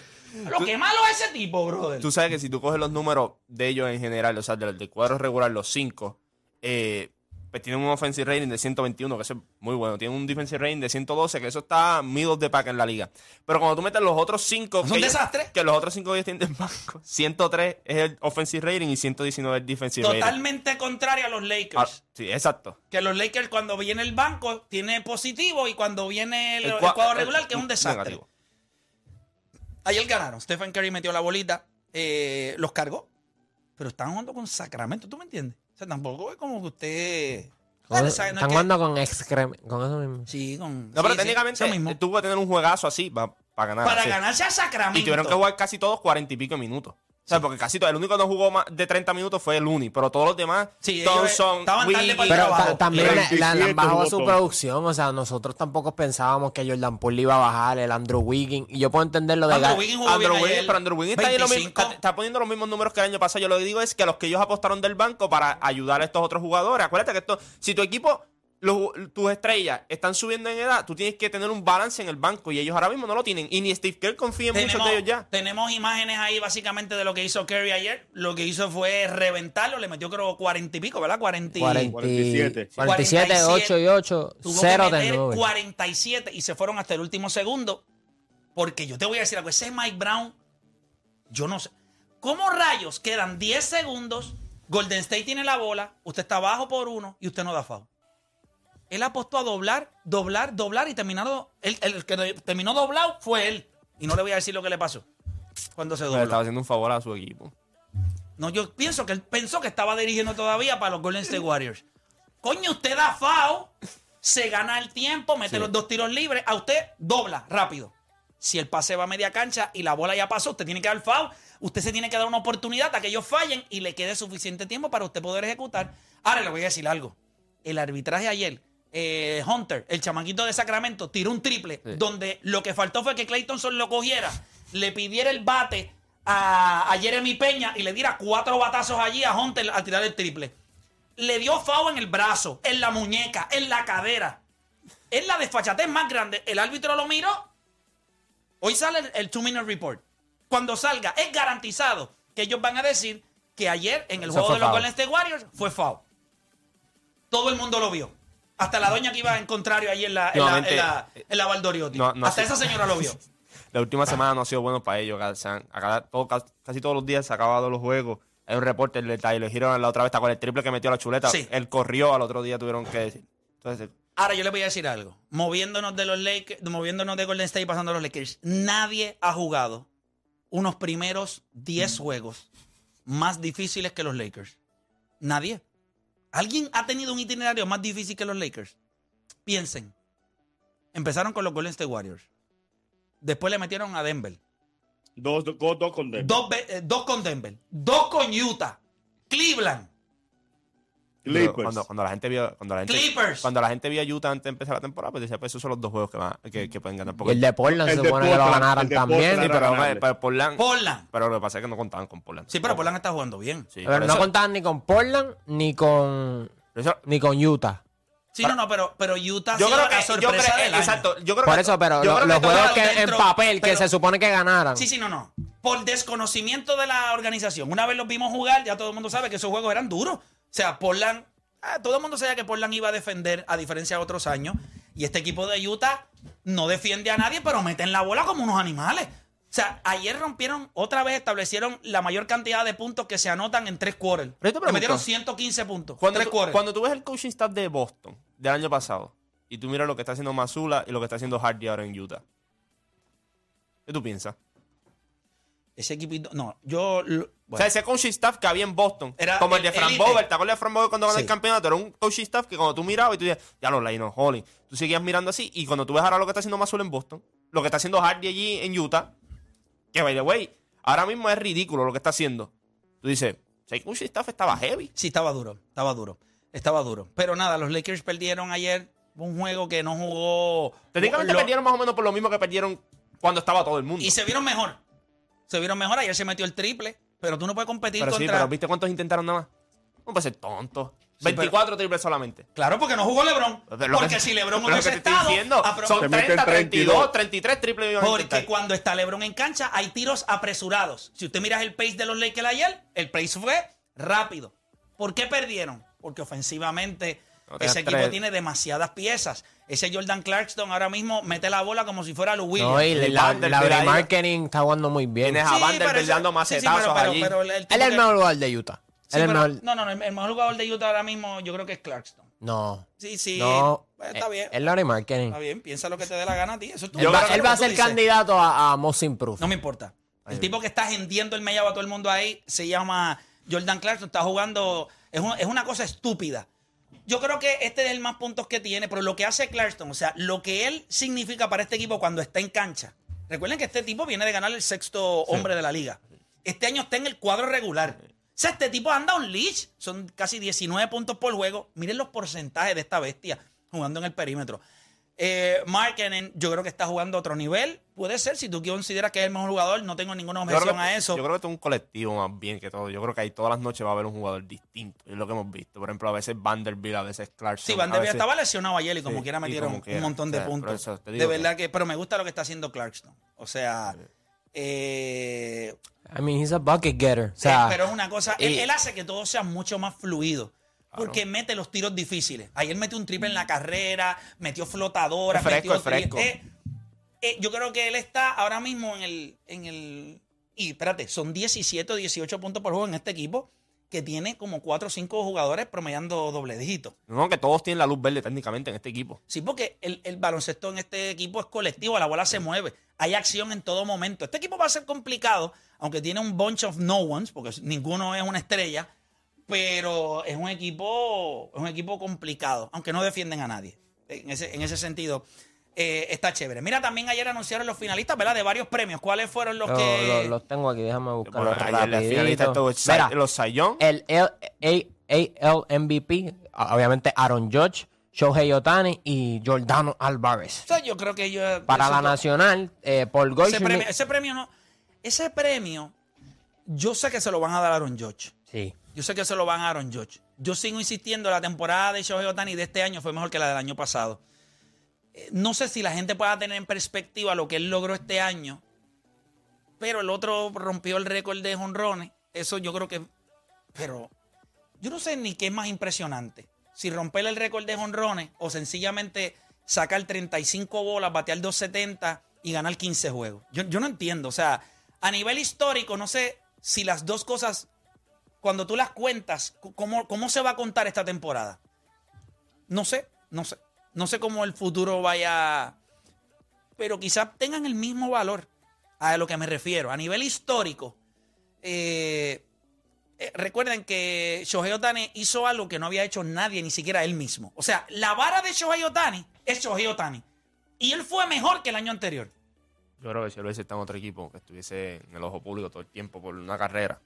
S1: Lo que malo es ese tipo, brother.
S3: tú sabes que si tú coges los números de ellos en general, o sea, del, del cuadro regular, los cinco, eh, pues tienen un offensive rating de 121, que eso es muy bueno. Tienen un defensive rating de 112, que eso está middle de pack en la liga. Pero cuando tú metes los otros cinco...
S1: Es un
S3: ellos-
S1: desastre.
S3: Que los otros cinco que ellos tienen del banco. 103 es el offensive rating y 119 es el defensive rating.
S1: Totalmente contrario a los
S3: Ah,
S1: Lakers.
S3: sí, exacto.
S1: Que los Lakers cuando viene el banco tiene positivo y cuando viene el, el
S3: cua-
S1: cuadro
S3: el-
S1: regular que es un desastre.
S3: negativo.
S1: Ayer ganaron. Stephen Curry metió la bolita, eh, los cargó, pero están jugando con Sacramento, ¿tú me entiendes? O sea, tampoco es como que usted... Claro, sea, no es
S4: están
S1: que-
S4: jugando con excrem con eso mismo.
S1: Sí, con...
S3: No, pero
S1: sí,
S3: técnicamente
S1: mismo.
S3: eh, tú puedes tener un juegazo así para ganar.
S1: Para
S3: así.
S1: ganarse a Sacramento.
S3: Y tuvieron que jugar casi todos cuarenta y pico minutos. O sea, porque casi todo, el único que no jugó más de 30 minutos fue el Uni, pero todos los demás,
S1: Sí,
S3: Thompson,
S1: estaban tarde para el
S4: Pero
S1: trabajo.
S4: ta- también
S2: 27
S4: han bajado su producción. O sea, nosotros tampoco pensábamos que Jordan Poole iba a bajar, el Andrew Wiggins. Y yo puedo entender lo de
S1: Andrew
S4: Ga-
S1: Wiggins jugó
S3: Andrew
S1: bien
S3: Wiggins,
S1: ayer,
S3: pero Andrew Wiggins está, ahí lo mismo-
S1: 25.
S3: está- está poniendo los mismos números que el año pasado. Yo lo que digo es que a los que ellos apostaron del banco para ayudar a estos otros jugadores. Acuérdate que esto, si tu equipo, los- tus estrellas están subiendo en edad, tú tienes que tener un balance en el banco y ellos ahora mismo no lo tienen. Y ni Steve Kerr confía en muchos de ellos ya.
S1: tenemos imágenes ahí básicamente de lo que hizo Curry ayer. Lo que hizo fue reventarlo, le metió creo 40 y pico, ¿verdad? 40 y...
S4: 40
S2: 47.
S4: 47, 8 y 8,
S1: Tuvo
S4: 0
S1: que
S4: de
S1: meter
S4: 9.
S1: 47 y se fueron hasta el último segundo. Porque yo te voy a decir algo, ese Mike Brown, yo no sé. ¿Cómo rayos quedan 10 segundos? Golden State tiene la bola, usted está abajo por uno y usted no da foul. Él apostó a doblar, doblar, doblar y terminaron. El, el que terminó doblado fue él. Y no le voy a decir lo que le pasó cuando se
S3: Le
S1: dobló.
S3: estaba haciendo un favor a su equipo.
S1: No, yo pienso que él pensó que estaba dirigiendo todavía para los Golden State Warriors. Coño, usted da foul, se gana el tiempo, mete
S3: Sí.
S1: los dos tiros libres, a usted dobla rápido. Si el pase va a media cancha y la bola ya pasó, usted tiene que dar foul, usted se tiene que dar una oportunidad a que ellos fallen y le quede suficiente tiempo para usted poder ejecutar. Ahora le voy a decir algo. El arbitraje ayer, eh, Hunter, el chamaquito de Sacramento, tiró un triple
S3: Sí.
S1: donde lo que faltó fue que Clay Thompson lo cogiera, le pidiera el bate a, a Jeremy Peña y le diera cuatro batazos allí a Hunter al tirar el triple. Le dio foul en el brazo, en la muñeca, en la cadera. Es la desfachatez más grande. El árbitro lo miró. Hoy sale el, el two-minute report. Cuando salga, es garantizado que ellos van a decir que ayer en el
S4: Eso
S1: juego de los. Golden State Warriors fue foul. Todo el mundo lo vio. Hasta la doña que iba en contrario ahí en la, en la, en la, en la Valdoriotti.
S3: no- no
S1: Hasta esa señora lo vio.
S3: La última semana no ha sido bueno para ellos. cada- todo- casi todos los días se han acabado los juegos. Hay un reporte el de Tyler Hero la otra vez con el triple que metió la chuleta.
S1: Sí.
S3: Él corrió, al otro día tuvieron que decir. Entonces,
S1: Ahora yo le voy a decir algo. Moviéndonos de los Lakers, moviéndonos de Golden State y pasando a los Lakers, nadie ha jugado unos primeros 10 juegos más difíciles que los Lakers? Nadie. ¿Alguien ha tenido un itinerario más difícil que los Lakers? Piensen. Empezaron con los Golden State Warriors. Después le metieron a Denver.
S2: Dos, dos, dos con Denver.
S1: Dos, eh, dos con Denver. Dos con Utah. Cleveland.
S2: Clippers.
S3: Cuando, cuando la gente vio, cuando la gente,
S1: Clippers.
S3: cuando la gente vio a Utah antes de empezar la temporada, pues decía, pues esos son los dos juegos que, van, que, que pueden ganar.
S4: Y
S3: Porque,
S4: el de Portland
S2: El
S4: se supone que lo ganaran también.
S3: Sí, pero, pero Portland,
S1: Portland.
S3: pero lo que pasa es que no contaban con Portland.
S1: Sí, pero Portland está jugando bien.
S3: Sí,
S4: Pero
S3: por
S4: no
S3: eso-
S4: contaban ni con Portland ni con,
S3: eso-
S4: ni con Utah.
S1: Sí, no, no, pero, pero Utah
S3: yo creo
S1: la
S3: que, yo
S1: sorpresa
S3: creo,
S1: del año.
S3: exacto, yo creo
S4: Por
S3: que-
S4: eso, pero
S3: yo
S4: lo-
S3: creo
S4: los
S3: que
S4: juegos en papel que se supone que ganaran.
S1: Sí, sí, no, no. Por desconocimiento de la organización. Una vez los vimos jugar, ya todo el mundo sabe que esos juegos eran duros. O sea, Portland, ah, todo el mundo sabía que Portland iba a defender, a diferencia de otros años. Y este equipo de Utah no defiende a nadie, pero meten la bola como unos animales. O sea, ayer rompieron, otra vez establecieron la mayor cantidad de puntos que se anotan en tres quarters. Le metieron
S3: pregunto,
S1: 115 puntos.
S3: Cuando
S1: tres
S3: tú,
S1: quarters.
S3: cuando tú ves el coaching staff de Boston del año pasado y tú miras lo que está haciendo Mazula y lo que está haciendo Hardy ahora en Utah, ¿qué tú piensas?
S1: Ese equipito, no, yo...
S3: O sea, ese coaching staff que había en Boston,
S1: Era
S3: como el de
S1: el-
S3: Frank
S1: elite.
S3: Bower, ¿te acuerdas de Frank Bower cuando ganó
S1: Sí.
S3: el campeonato? Era un coaching staff que cuando tú mirabas y tú decías, ya lo Lionel Hollins, tú seguías mirando así y cuando tú ves ahora lo que está haciendo Mazula en Boston, lo que está haciendo Hardy allí en Utah, que by the way, ahora mismo es ridículo lo que está haciendo. Tú dices, ese coaching staff estaba heavy.
S1: Sí, estaba duro, estaba duro, estaba duro. Pero nada, los Lakers perdieron ayer un juego que no jugó.
S3: Técnicamente
S1: lo-
S3: perdieron más o menos por lo mismo que perdieron cuando estaba todo el mundo.
S1: Y se vieron mejor. Se vieron mejor. Ayer se metió el triple, pero tú no puedes competir
S3: Pero sí,
S1: contra.
S3: pero ¿viste cuántos intentaron nada más? No puede ser tonto.
S1: Sí,
S3: 24 triples solamente.
S1: Claro, porque no jugó LeBron. Porque
S3: que-
S1: si LeBron
S3: que
S1: hubiese estado.
S3: diciendo, son
S2: Se meten
S3: 30, 32,
S2: 32,
S3: 33 triples
S1: porque cuando está LeBron en cancha hay tiros apresurados. Si usted mira el pace de los Lakers ayer, el pace fue rápido. ¿Por qué perdieron? Porque ofensivamente
S3: No
S1: ese equipo
S3: tres.
S1: tiene demasiadas piezas. Ese Jordan Clarkson ahora mismo mete la bola como si fuera Lou Williams.
S4: No, y
S3: Y
S4: la, la marketing está jugando muy bien.
S3: Tienes
S4: Él
S3: a Vanderbilt dando
S1: sí, sí,
S3: macetazos
S1: pero- pero-
S3: allí.
S1: pero el- el tipo
S4: es el
S1: que-
S4: mejor jugador de Utah.
S1: Sí,
S4: Él es el
S1: pero-
S4: mejor-
S1: No, no, el mejor jugador de Utah ahora mismo yo creo que es Clarkson.
S4: No.
S1: Sí, sí.
S4: No.
S1: Pues está
S4: eh,
S1: bien.
S4: Él no hay marketing.
S1: Está bien, piensa lo que te dé la gana a ti. Eso es tu
S4: Él va,
S1: es
S4: él a ser
S1: dices.
S4: candidato a, a Most Improved.
S1: No me importa. El tipo que está hendiendo el mellado a todo el mundo ahí se llama Jordan Clarkson. Está jugando. Es, un- es una cosa estúpida. Yo creo que este es el más puntos que tiene, pero lo que hace Clarkson, o sea, lo que él significa para este equipo cuando está en cancha. Recuerden que este tipo viene de ganar el sexto hombre de la liga. Este año está en el cuadro regular. O sea, este tipo anda un leash. Son casi 19 puntos por juego. Miren los porcentajes de esta bestia jugando en el perímetro. Eh, Mark Cannon, yo creo que está jugando a otro nivel. Puede ser, si tú consideras que es el mejor jugador, no tengo ninguna objeción
S3: que,
S1: a eso.
S3: yo creo que esto es un colectivo más bien que todo. Yo creo que ahí todas las noches va a haber un jugador distinto. Es lo que hemos visto. Por ejemplo, a veces Vanderbilt, a veces Clarkson.
S1: Sí,
S3: a
S1: Van der Beek
S3: veces-
S1: estaba lesionado ayer y como
S3: Sí,
S1: quiera metieron
S3: como quiera.
S1: un montón de
S3: O sea, por
S1: puntos.
S3: eso
S1: de
S3: que-
S1: verdad que, pero me gusta lo que está haciendo Clarkson. O sea, eh,
S4: I mean, he's a bucket getter. O
S1: eh,
S4: sea,
S1: pero es una cosa, él hace que todo sea mucho más fluido. Porque mete los tiros difíciles. Ayer metió un triple en la carrera, metió flotadoras,
S3: Es fresco,
S1: metió
S3: es fresco.
S1: eh, eh, yo creo que él está ahora mismo en el, en el. Y espérate, son 17 o 18 puntos por juego en este equipo que tiene como 4 o 5 jugadores promediando doble dígito.
S3: No, que todos tienen la luz verde técnicamente en este equipo.
S1: Sí, porque el, el baloncesto en este equipo es colectivo, la bola se mueve, hay acción en todo momento. Este equipo va a ser complicado, aunque tiene un bunch of no ones, porque ninguno es una estrella, pero es un equipo, es un equipo complicado, aunque no defienden a nadie. En ese, en ese sentido, eh, está chévere. Mira, también ayer anunciaron los finalistas, ¿verdad? De varios premios. ¿Cuáles fueron los
S4: lo-
S1: que...?
S4: lo- los tengo aquí, déjame buscarlos
S3: Bueno, los Sayón.
S4: el L- A- AL MVP, obviamente Aaron Judge, Shohei Otani y Jordano Alvarez.
S1: O sea, yo creo que ellos...
S4: Para la nacional, eh, Paul
S1: ese
S4: Goldschmidt.
S1: premio, ese premio no... Ese premio, yo sé que se lo van a dar a Aaron Judge.
S4: Sí.
S1: Yo sé que se lo van a Aaron Judge. Yo sigo insistiendo, la temporada de Shohei Otani de este año fue mejor que la del año pasado. Eh, No sé si la gente pueda tener en perspectiva lo que él logró este año, pero el otro rompió el récord de jonrones. Eso yo creo que... Pero yo no sé ni qué es más impresionante. Si romper el récord de jonrones o sencillamente sacar 35 bolas, batear 270 y ganar 15 juegos. Yo, yo no entiendo. O sea, a nivel histórico, no sé si las dos cosas cuando tú las cuentas, ¿cómo, ¿cómo se va a contar esta temporada? No sé, no sé. No sé cómo el futuro vaya. Pero quizás tengan el mismo valor a lo que me refiero. A nivel histórico, eh, eh, recuerden que Shohei Otani hizo algo que no había hecho nadie, ni siquiera él mismo. O sea, la vara de Shohei Otani es Shohei Otani. Y él fue mejor que el año anterior.
S3: Yo creo que si él hubiese en otro equipo, que estuviese en el ojo público todo el tiempo por una carrera,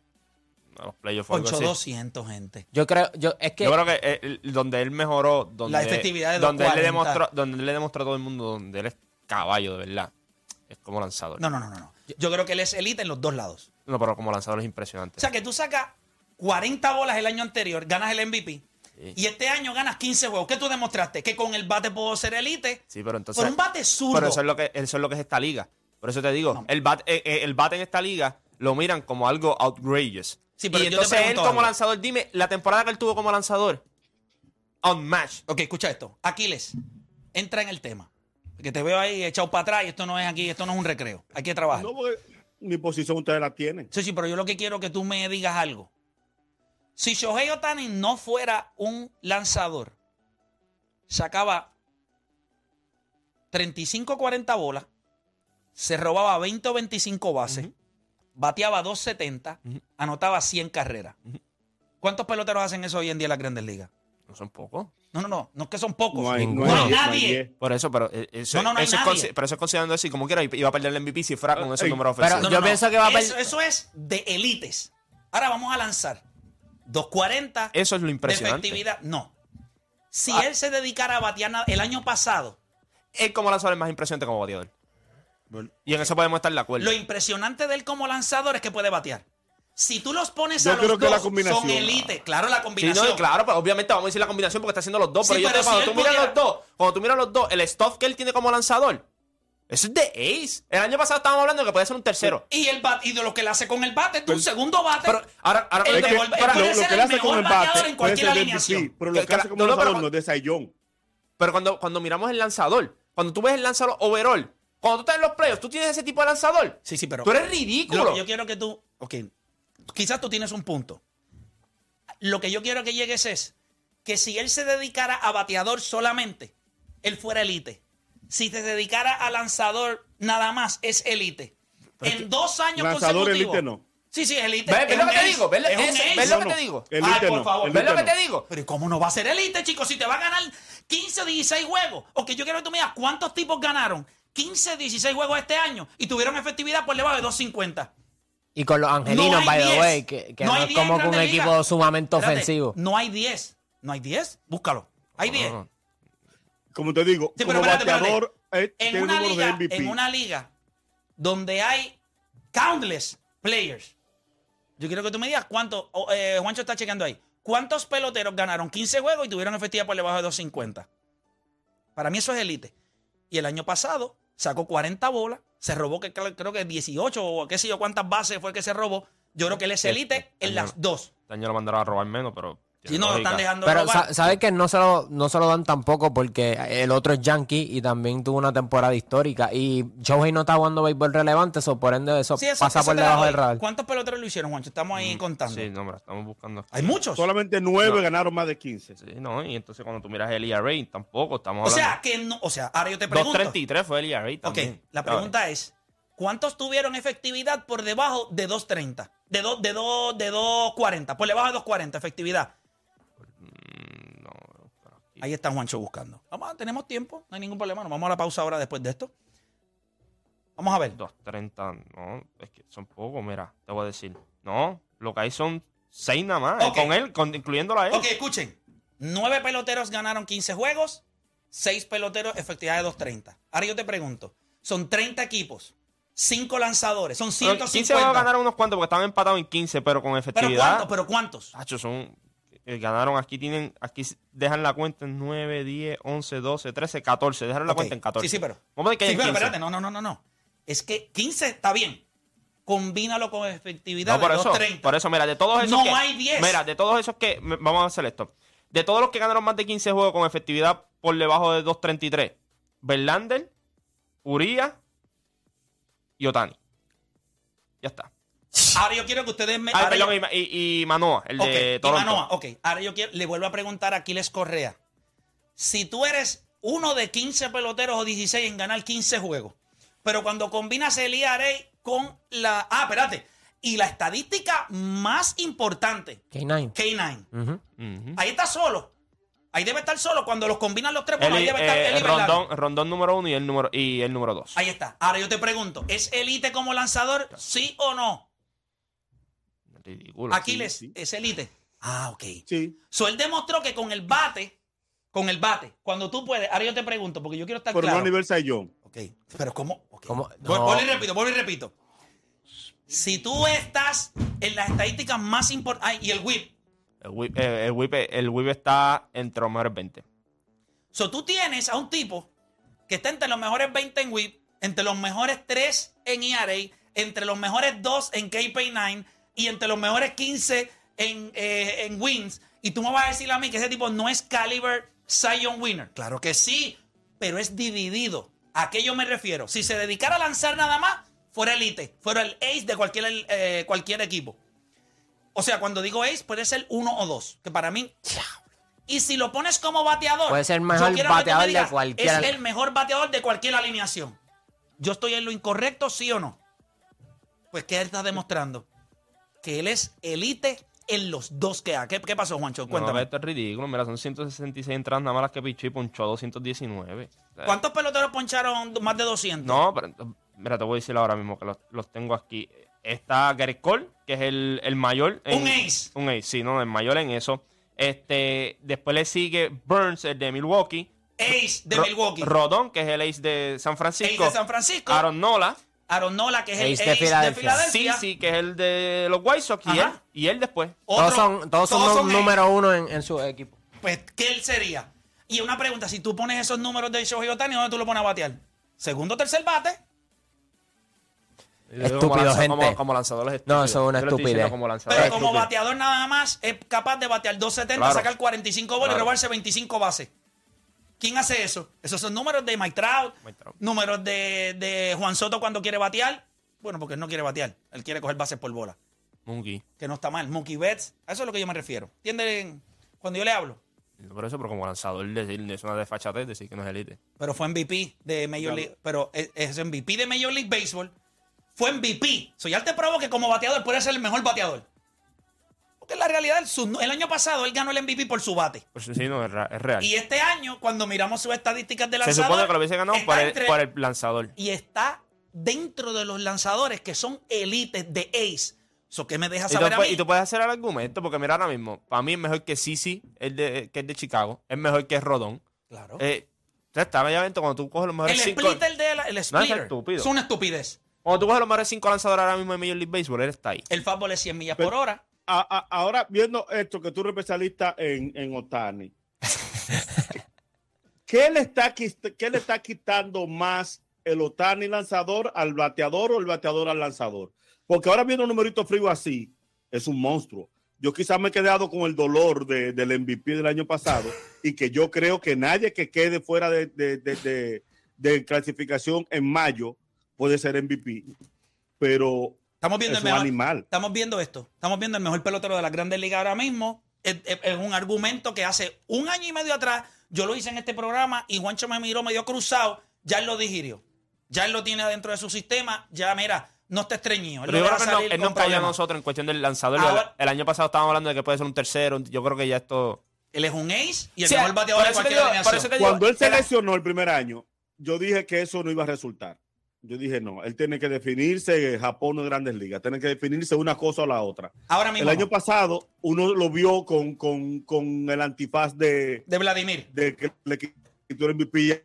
S3: a los playoffs o algo
S1: Poncho
S3: así.
S1: 200, gente.
S4: Yo creo, yo, es que
S3: Yo creo que eh, donde él mejoró, donde,
S1: La efectividad de
S3: donde él, le
S1: 240.
S3: demostró, donde él le demostró a todo el mundo donde él es caballo de verdad, es como lanzador.
S1: No, no, no, no. no. Yo creo que él es elite en los dos lados.
S3: No, pero como lanzador es impresionante.
S1: O sea, que tú sacas 40 bolas el año anterior, ganas el MVP.
S3: Sí.
S1: Y este año ganas 15 juegos. ¿Qué tú demostraste? Que con el bate puedo ser elite.
S3: sí, pero entonces.
S1: Por un bate zurdo.
S3: Pero eso es lo que, eso es lo que es esta liga. Por eso te digo, el, bat, eh, eh, el bate en esta liga lo miran como algo outrageous.
S1: Sí, pero
S3: y
S1: yo te
S3: entonces él como
S1: algo.
S3: lanzador, dime, la temporada que él tuvo como lanzador, unmatched.
S1: Ok, escucha esto. Aquiles, entra en el tema. Que te veo ahí echado para atrás y esto no es aquí, esto no es un recreo. Hay que trabajar.
S2: No, porque mi posición ustedes la tienen.
S1: Sí, sí, pero yo lo que quiero es que tú me digas algo. Si Shohei Otani no fuera un lanzador, sacaba 35-40 bolas, se robaba 20 o 25 bases, bateaba 270, anotaba 100 carreras. ¿Cuántos peloteros hacen eso hoy en día en las grandes ligas?
S3: No son pocos.
S1: No, no, no, no es que son pocos.
S2: No hay, no
S4: Ninguno.
S2: hay
S1: No hay
S2: diez,
S1: nadie.
S3: Por eso, pero eso,
S1: No, no, no hay
S3: eso es
S1: nadie.
S3: consi- pero eso es considerando así, como quiera, iba a perder el MVP si fuera con esos
S2: Ey,
S3: números
S4: pero yo pienso que va a
S1: eso,
S4: per-
S1: eso es de élites. Ahora vamos a lanzar 240
S3: Eso es lo
S1: de
S3: impresionante.
S1: efectividad. No. Si
S3: Ah.
S1: él se dedicara a batear el año pasado,
S3: Él como lanzador es más impresionante como bateador. Y en eso podemos estar de acuerdo.
S1: lo impresionante de él como lanzador es que puede batear. Si tú los pones
S2: Yo
S1: a los
S2: creo que la
S1: dos,
S2: combinación.
S1: son élite. Claro, la
S3: Sí,
S1: combinación.
S3: no, claro, pero obviamente vamos a decir la combinación porque está haciendo los dos.
S1: Sí,
S3: pero yo
S1: pero
S3: te- cuando
S1: si
S3: tú miras los dos, cuando tú miras los dos, el stuff que él tiene como lanzador, eso es de ace. El año pasado estábamos hablando de que puede ser un tercero.
S1: Y, el bat, y de lo que le hace con el bate, tu segundo bate.
S3: Pero ahora, ahora
S1: El
S2: Es que
S1: mejor- él
S2: lo,
S1: puede
S2: lo
S1: ser
S2: que
S1: el
S2: le hace con el
S1: bateador
S2: bate
S1: en cualquier alineación.
S2: MVP, pero lo que
S3: que-
S2: hace como
S3: no, no,
S2: lanzador
S3: pero-
S2: no es de Sayón.
S3: Pero cuando, cuando miramos el lanzador, cuando tú ves el lanzador overall, cuando tú estás en los playoffs, tú tienes ese tipo de lanzador.
S1: Sí, sí, pero.
S3: Tú eres
S1: Lo
S3: ridículo.
S1: que yo quiero que tú. Ok. Quizás tú tienes un punto. Lo que yo quiero que llegues es que si él se dedicara a bateador solamente, él fuera elite. Si te dedicara a lanzador nada más, es elite. En dos años
S2: Lanzador
S1: consecutivos.
S2: elite no.
S1: Sí, sí, es elite.
S3: ¿Ves,
S1: Es
S3: ves lo que te digo? ¿Ves, lo
S2: No,
S3: que
S2: no.
S3: te digo?
S2: Elite
S1: Ay, por
S2: no,
S1: favor,
S3: ¿Ves lo
S2: elite
S3: que te digo?
S1: Pero ¿y ¿cómo no va a ser elite, chicos? Si te va a ganar 15 o 16 juegos. Ok, yo quiero que tú me digas cuántos tipos ganaron 15 16 juegos este año y tuvieron efectividad por debajo de 250.
S4: y con los angelinos,
S1: No hay
S4: by the
S1: 10.
S4: way, que, que
S1: No
S4: no,
S1: hay
S4: es
S1: 10
S4: como que un equipo sumamente
S1: Espérate,
S4: ofensivo.
S1: No hay 10. No hay 10. Búscalo. Hay 10.
S3: No, no.
S2: Como te digo,
S1: Sí,
S2: como
S1: espérate, espérate.
S2: bateador, eh,
S1: En una,
S2: de
S1: liga,
S2: MVP.
S1: en una liga donde hay countless players. Yo quiero que tú me digas cuántos. oh, eh, Juancho está chequeando ahí. ¿Cuántos peloteros ganaron 15 juegos y tuvieron efectividad por debajo de 250? Para mí eso es elite. Y el año pasado sacó 40 bolas, se robó que creo que 18 o qué sé yo cuántas bases fue que se robó. Yo creo que él es elite en las dos.
S3: Este año lo mandaron a robar menos, pero.
S1: Si
S3: tiene
S1: no lo están dejando
S4: Pero
S1: robar.
S4: sa- sabes que no se, lo, no se lo dan tampoco porque el otro es Yankee y también tuvo una temporada histórica. Y Shohei no está jugando béisbol relevante, eso por ende eso,
S1: Sí, eso-
S4: pasa
S1: eso
S4: por
S1: la
S4: debajo del radar.
S1: ¿Cuántos peloteros lo hicieron, Juancho? Estamos ahí contando.
S3: Sí, no, mira, estamos buscando.
S1: Hay muchos.
S2: Solamente nueve ganaron más de 15.
S3: Sí, no, y entonces cuando tú miras el ERA, tampoco estamos
S1: O
S3: hablando.
S1: sea, que no, o sea, ahora yo te pregunto.
S3: 2.33 fue el ERA
S1: Ok,
S3: también.
S1: la
S3: ¿sabes?
S1: pregunta es, ¿cuántos tuvieron efectividad por debajo de 2.30? De 2 de 2 de 2.40, por debajo de 2.40 efectividad. Ahí está Juancho buscando. Vamos, tenemos tiempo, no hay ningún problema. Nos vamos a la pausa ahora después de esto. Vamos a ver.
S3: 2.30, no, es que son pocos, mira, te voy a decir. No, lo que hay son 6 nada más, con él, con, incluyéndolo a él.
S1: Ok, escuchen. Nueve peloteros ganaron 15 juegos, seis peloteros efectividad de 2.30. Ahora yo te pregunto, son 30 equipos, cinco lanzadores, son
S3: Pero
S1: 150.
S3: 15 van a ganar unos cuantos porque estaban empatados en 15, pero con
S1: ¿Pero
S3: efectividad.
S1: cuántos? ¿Pero cuántos?
S3: Tacho, son. Eh, ganaron aquí, tienen. Aquí dejan la cuenta en 9, 10, 11, 12, 13, 14. Dejaron la cuenta en 14.
S1: Sí, sí, pero.
S3: Vamos a que
S1: Sí, pero
S3: 15.
S1: espérate, no, no, no, no, no. Es que 15 está bien. Combínalo con efectividad
S3: No, por
S1: de
S3: eso,
S1: 2.30.
S3: por eso, mira, de todos esos
S1: No
S3: que,
S1: hay 10.
S3: Mira, de todos esos que, vamos a hacer esto. De todos los que ganaron más de 15 juegos con efectividad por debajo de 2.33, Verlander, Urias y Otani. Ya está.
S1: Ahora yo quiero que ustedes me.
S3: Ah,
S1: ahora
S3: perdón,
S1: yo-
S3: y, Ma- y- y Manoa, el
S1: Ok,
S3: de
S1: y
S3: Toronto.
S1: Manoa, ok. Ahora yo quiero, le vuelvo a preguntar a Aquiles Correa. Si tú eres uno de 15 peloteros o 16 en ganar 15 juegos, pero cuando combinas el IRA con la. Ah, espérate. Y la estadística más importante,
S4: K9.
S1: K9.
S4: Ujú.
S3: Ujú.
S1: Ahí está solo. Ahí debe estar solo. Cuando los combinan los tres,
S3: El,
S1: bueno, ahí debe estar
S3: eh,
S1: Bernal.
S3: rondón, rondón número uno y el número, y el número dos.
S1: Ahí está. Ahora yo te pregunto, ¿es elite como lanzador? ¿Sí o no?
S3: Ridículo.
S1: Aquiles,
S2: sí.
S1: ¿es elite? Ah, ok.
S2: Sí,
S1: So, él demostró que con el bate, con el bate, cuando tú puedes, ahora yo te pregunto, porque yo quiero estar
S2: pero no
S1: claro.
S2: a nivel Sayón.
S1: Ok, pero ¿cómo? Ok.
S4: ¿Cómo? No.
S1: Vuelvo y repito, vuelvo y repito. Si tú estás en las estadísticas más importantes, y el whip,
S3: El whip, eh, el, whip, el whip está entre los mejores 20.
S1: so tú tienes a un tipo que está entre los mejores 20 en whip, entre los mejores 3 en ERA, entre los mejores 2 en KP9 y entre los mejores 15 en, eh, en wins, y tú me vas a decir a mí que ese tipo no es caliber Zion winner. Claro que sí, pero es dividido. ¿A qué yo me refiero? Si se dedicara a lanzar nada más, fuera elite, fuera el ace de cualquier, eh, cualquier equipo. O sea, cuando digo ace, puede ser uno o dos, que para mí... Y si lo pones como bateador,
S4: Puede ser el
S1: yo
S4: mejor bateador de cualquier-
S1: Es el mejor bateador de cualquier alineación. ¿Yo estoy en lo incorrecto, sí o no? Pues, ¿qué él está demostrando? Que él es elite en los dos que ha. ¿Qué, qué pasó, Juancho?
S3: No,
S1: Cuéntame.
S3: esto es ridículo. Mira, son 166 entradas nada más las que pichó y ponchó 219. O sea,
S1: ¿Cuántos peloteros poncharon más de 200?
S3: No, pero mira, te voy a decir ahora mismo que los, los tengo aquí. Está Cole, que es el, el mayor. en-
S1: Un ace.
S3: Un ace, sí, no, el mayor en eso. Este, después le sigue Burns, el de Milwaukee.
S1: Ace de
S3: Ro-
S1: Milwaukee.
S3: Rodón, que es el ace de San Francisco.
S1: Ace de San Francisco.
S3: Aaron Nola.
S1: Aaron Nola, que es el
S4: Ace de
S1: de
S4: Filadelfia.
S3: Sí, sí, que es el de los White Sox. Y él,
S1: Ajá.
S3: y él después.
S1: Otro-
S4: todos son, todos son, número uno en, en su equipo.
S1: Pues, ¿qué él sería? Y una pregunta, si tú pones esos números de Shohei Otani, ¿dónde tú lo pones a batear? ¿Segundo o tercer bate?
S4: Estúpido,
S3: como, lanza-
S4: gente.
S3: Como, como lanzador es estúpido.
S4: No, eso es una
S3: Yo lo estoy diciendo
S4: estupidez.
S3: Como lanzador
S1: Pero
S3: es
S1: como
S3: estúpido.
S1: bateador nada más es capaz de batear 270,
S3: Claro.
S1: sacar 45 bolas y
S3: Claro.
S1: robarse 25 bases. ¿Quién hace eso? Esos son números de Mike Trout,
S3: Mike Trout.
S1: números de, de Juan Soto cuando quiere batear. Bueno, porque él no quiere batear, él quiere coger bases por bola,
S3: Monkey.
S1: que no está mal. Mookie Betts, a eso es lo que yo me refiero. ¿Entienden? Cuando yo le hablo.
S3: Por eso, pero como lanzador decir, es una desfachatez decir que no es elite.
S1: Pero fue MVP de Major
S2: Claro.
S1: League, pero es, es MVP de Major League Baseball. Fue MVP. So, ya te probó que como bateador puede ser el mejor bateador. Porque en la realidad, su- el año pasado él ganó el MVP por su bate.
S3: Pues sí, no, es, es real.
S1: Y este año, cuando miramos sus estadísticas de
S3: Se
S1: lanzador,
S3: supone que lo hubiese ganado por el,
S1: entre-
S3: por el lanzador.
S1: y está dentro de los lanzadores que son élites de ace. Eso que me deja
S3: Y tú,
S1: saber a
S3: puedes-
S1: mí.
S3: y tú puedes hacer el argumento, porque mira ahora mismo, para mí es mejor que Sisi, el de, que es de Chicago, es mejor que Rodón.
S1: Claro.
S3: Eh, está obviamente cuando tú coges los
S1: el
S3: mejores cinco.
S1: splitter de la- el splitter
S3: estúpido.
S1: es una estupidez.
S3: Cuando tú coges los mejores cinco lanzadores ahora mismo de Major League Baseball, él está ahí.
S1: El fútbol es 100 millas
S2: Pero-
S1: por hora.
S2: A- a- ahora, viendo esto, que tú eres especialista en, en Otani, ¿qué le, está, ¿qué le está quitando más el Otani lanzador al bateador o el bateador al lanzador? Porque ahora viendo un numerito frío así, es un monstruo. Yo quizás me he quedado con el dolor de- del MVP del año pasado y que yo creo que nadie que quede fuera de- de- de clasificación en mayo puede ser MVP. Pero
S1: Estamos viendo
S2: es
S1: el
S2: un
S1: mejor.
S2: animal.
S1: Estamos viendo esto. Estamos viendo el mejor pelotero de las grandes ligas ahora mismo. Es, es- es un argumento que hace un año y medio atrás yo lo hice en este programa y Juancho me miró medio cruzado. Ya él lo digirió. Ya él lo tiene dentro de su sistema. Ya, mira, no está estreñido. Él
S3: Pero yo creo que no-
S1: salir
S3: él
S1: con
S3: nos cayó a
S1: problemas.
S3: nosotros en cuestión del lanzador.
S1: Ahora-
S3: el, el año pasado estábamos hablando de que puede ser un tercero. Yo creo que ya esto.
S1: Él es un ace y el
S3: Sí,
S1: mejor bateador de cualquier
S3: digo-
S2: Cuando él se lesionó el primer año, yo dije que eso no iba a resultar. Yo dije, no, él tiene que definirse Japón en grandes ligas, tiene que definirse una cosa o la otra.
S1: Ahora mismo.
S2: El año pasado, uno lo vio con, con, con el antifaz de,
S1: De Vladimir.
S2: de que le quitó el MVP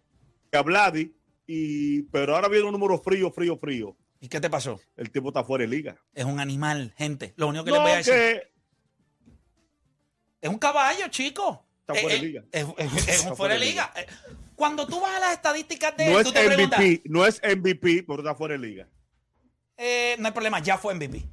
S2: a Vladi, y, pero ahora viene un número frío, frío, frío.
S1: ¿Y qué te pasó?
S2: El tipo está fuera de liga.
S1: Es un animal, gente. Lo único que
S2: No,
S1: les voy a decir.
S2: que
S1: Es un caballo, chico.
S2: Está fuera de liga.
S1: Es, es- es un fuera de liga. Eh, Cuando tú vas a las estadísticas de
S2: no
S1: él,
S2: es
S1: tú te preguntas.
S2: MVP, no es MVP, pero está fuera de liga.
S1: Eh, no hay problema, ya fue MVP.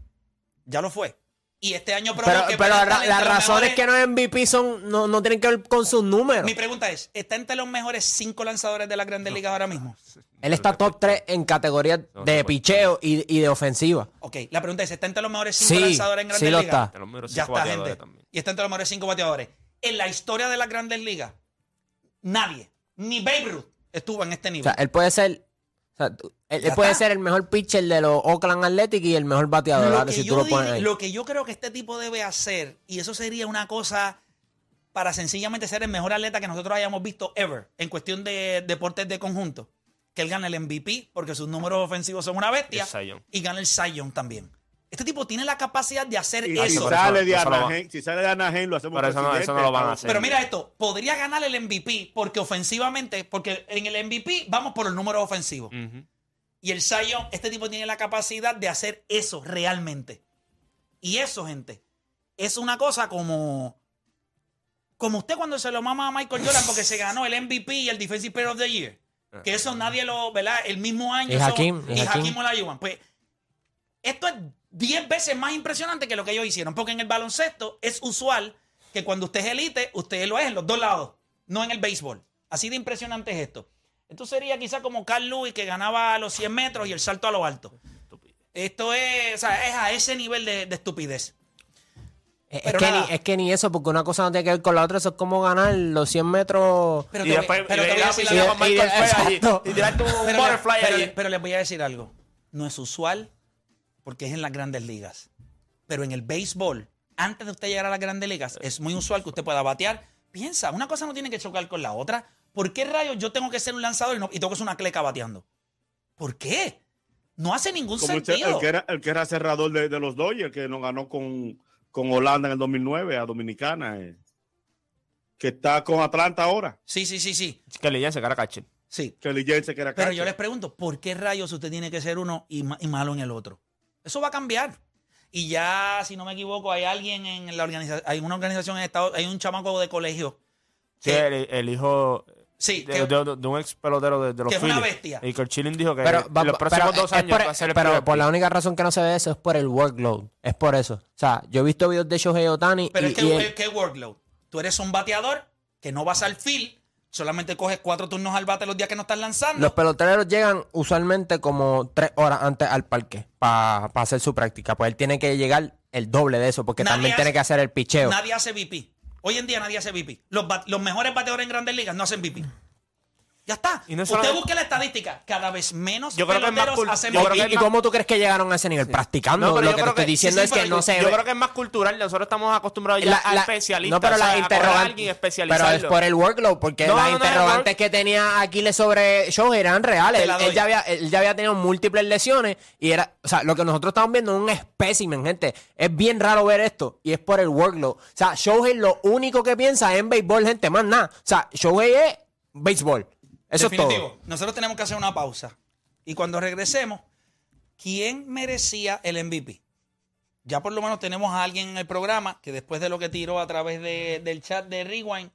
S1: Ya lo fue. Y este año probó
S4: Pero,
S1: que
S4: pero ra- las razones
S1: mejores-
S4: que no es MVP son, no, no tienen que ver con sus números.
S1: Mi pregunta es, ¿está entre los mejores cinco lanzadores de las grandes ligas ahora mismo?
S4: Él está top 3 en categoría de picheo y, y de ofensiva.
S1: Ok, la pregunta es, ¿está entre los mejores cinco
S4: Sí,
S1: lanzadores en grandes
S4: sí lo
S1: ligas?
S4: está.
S1: Ya está,
S3: bateadores
S1: gente.
S3: también.
S1: Y está entre los mejores cinco bateadores. En la historia de las grandes ligas, nadie, ni Babe Ruth, estuvo en este
S4: O
S1: nivel.
S4: sea, él puede ser. O sea, él, puede
S1: está.
S4: ser el mejor pitcher de los Oakland Athletic y el mejor bateador.
S1: Lo que,
S4: si tú lo
S1: dir-
S4: pones ahí.
S1: lo que yo creo que este tipo debe hacer, y eso sería una cosa para sencillamente ser el mejor atleta que nosotros hayamos visto ever en cuestión de deportes de conjunto, que él gane el MVP porque sus números ofensivos son una bestia
S3: Y
S1: gane el Cy Young también. Este tipo tiene la capacidad de hacer
S2: Y
S1: eso.
S2: si sale de Anaheim, si sale de Anaheim, lo hacemos
S3: Pero eso no- eso no lo van a hacer.
S1: Pero mira esto, podría ganar el MVP porque ofensivamente, porque en el MVP vamos por los números ofensivos.
S3: Ujú.
S1: Y el Young, este tipo tiene la capacidad de hacer eso realmente. Y eso, gente, es una cosa como. Como usted cuando se lo mama a Michael Jordan porque se ganó el MVP y el Defensive Player of the Year. Que eso nadie lo, ¿verdad? El mismo año.
S4: Y
S1: eso-
S4: Hakim, y
S1: y
S4: Hakim.
S1: Hakim Olajuwon. Pues esto es 10 veces más impresionante que lo que ellos hicieron. Porque en el baloncesto es usual que cuando usted es elite, usted lo es en los dos lados, no en el béisbol. Así de impresionante es esto. Esto sería quizá como Carl Lewis que ganaba los 100 metros y el salto a lo alto. Esto es, o sea, es a ese nivel de, de estupidez.
S4: Es, que ni, es que ni eso, porque una cosa no tiene que ver con la otra. Eso es como ganar los 100 metros.
S1: Pero
S3: y después
S1: pero les voy a decir algo. No es usual porque es en las grandes ligas. Pero en el béisbol, antes de usted llegar a las grandes ligas, es muy usual que usted pueda batear. Piensa, una cosa no tiene que chocar con la otra. ¿Por qué rayos yo tengo que ser un lanzador y, no- y tengo que ser una cleca bateando? ¿Por qué? No hace ningún
S2: Como
S1: sentido.
S2: el que era, el que era cerrador de, de los Dodgers, que nos ganó con, con Holanda en el 2009 a Dominicana, eh, que está con Atlanta ahora,
S1: Sí, sí, sí, sí.
S3: Que le se cara catcher.
S1: Sí.
S2: que el Jensen que era
S1: Pero yo les pregunto, ¿por qué rayos usted tiene que ser uno y malo en el otro? Eso va a cambiar. Y ya, si no me equivoco, hay alguien en la organización, hay una organización en Estados hay un chamaco de colegio.
S3: Sí,
S1: que-
S3: el, el hijo
S1: Sí,
S3: de,
S1: que-
S3: de- de un ex pelotero de, de los
S1: que es una
S3: Phillies.
S1: bestia.
S3: Y Kurt Schilling dijo que
S4: Pero, va-
S3: en los próximos
S4: pero
S3: dos años
S4: por-
S3: va a ser el
S4: pero por la única razón que no se ve eso es por el workload. Es por eso. O sea, yo he visto videos de Shohei Otani.
S1: pero
S4: y,
S1: es que,
S4: y
S1: que workload. Tú eres un bateador que no vas al field, solamente coges cuatro turnos al bate los días que no estás lanzando.
S4: los peloteros llegan usualmente como tres horas antes al parque para hacer su práctica. Pues él tiene que llegar el doble de eso, porque
S1: Nadie
S4: también
S1: hace-
S4: tiene que hacer el picheo.
S1: Nadie hace VP. Hoy en día nadie hace VP. Los, los mejores bateadores en grandes ligas no hacen VP. Ya está.
S3: Y no
S1: Usted busque la estadística. Cada vez menos
S3: Yo creo que es más
S1: peloteros
S3: cul-
S1: hacen
S3: yo
S4: ¿Y,
S3: creo
S4: cómo tú crees que llegaron a ese nivel? Practicando.
S3: No, pero
S4: Lo que te
S3: creo
S4: estoy diciendo
S1: sí,
S4: es que
S1: pero
S4: no se
S3: Yo
S4: ve.
S3: creo que es más cultural. Nosotros estamos acostumbrados ya
S4: La-
S3: a
S4: la-
S3: especialistas.
S4: No, pero
S3: o sea,
S4: las
S3: a
S4: interrogantes. Pero es por el workload, porque
S3: No,
S4: las
S3: no, no es el
S4: interrogantes
S3: work-
S4: que tenía Aquiles sobre Shohei eran reales.
S1: Te
S4: Él,
S1: la
S4: él
S1: doy.
S4: ya había, él ya había tenido múltiples lesiones y era. O sea, lo que nosotros estamos viendo es un espécimen, gente. Es bien raro ver esto y es por el workload. O sea, Shohei lo único que piensa es en béisbol, gente, más nada. O sea, Shohei es béisbol. Eso
S1: Definitivo.
S4: es todo.
S1: Nosotros tenemos que hacer una pausa. Y cuando regresemos, ¿quién merecía el MVP? Ya por lo menos tenemos a alguien en el programa que después de lo que tiró a través de- del chat de Rewind,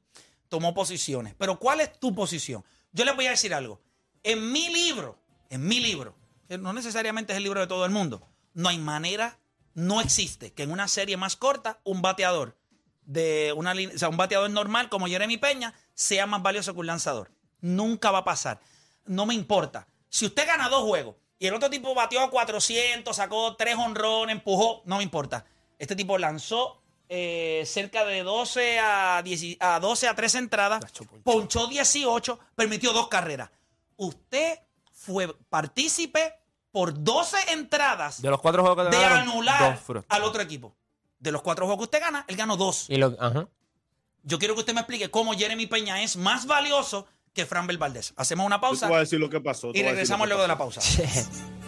S1: tomó posiciones. Pero ¿cuál es tu posición? Yo les voy a decir algo. En mi libro, en mi libro, que no necesariamente es el libro de todo el mundo, no hay manera, no existe que en una serie más corta un bateador de una o sea, un bateador normal como Jeremy Peña sea más valioso que un lanzador. Nunca va a pasar. No me importa. Si usted gana dos juegos y el otro tipo batió a 400, sacó tres honrones, empujó, no me importa. Este tipo lanzó eh, cerca de 12 a, 10 a 12 a 3 entradas, ponchó 18, permitió dos carreras. Usted fue partícipe por 12 entradas
S3: De los cuatro juegos que
S1: de
S3: ganaron,
S1: anular al otro equipo. De los cuatro juegos que usted gana, él ganó dos.
S4: Y lo, ajá.
S1: Yo quiero que usted me explique cómo Jeremy Peña es más valioso que Fran Valdés. Hacemos una
S2: Yo
S1: pausa
S2: te voy a decir lo que pasó.
S1: y regresamos luego de la pausa.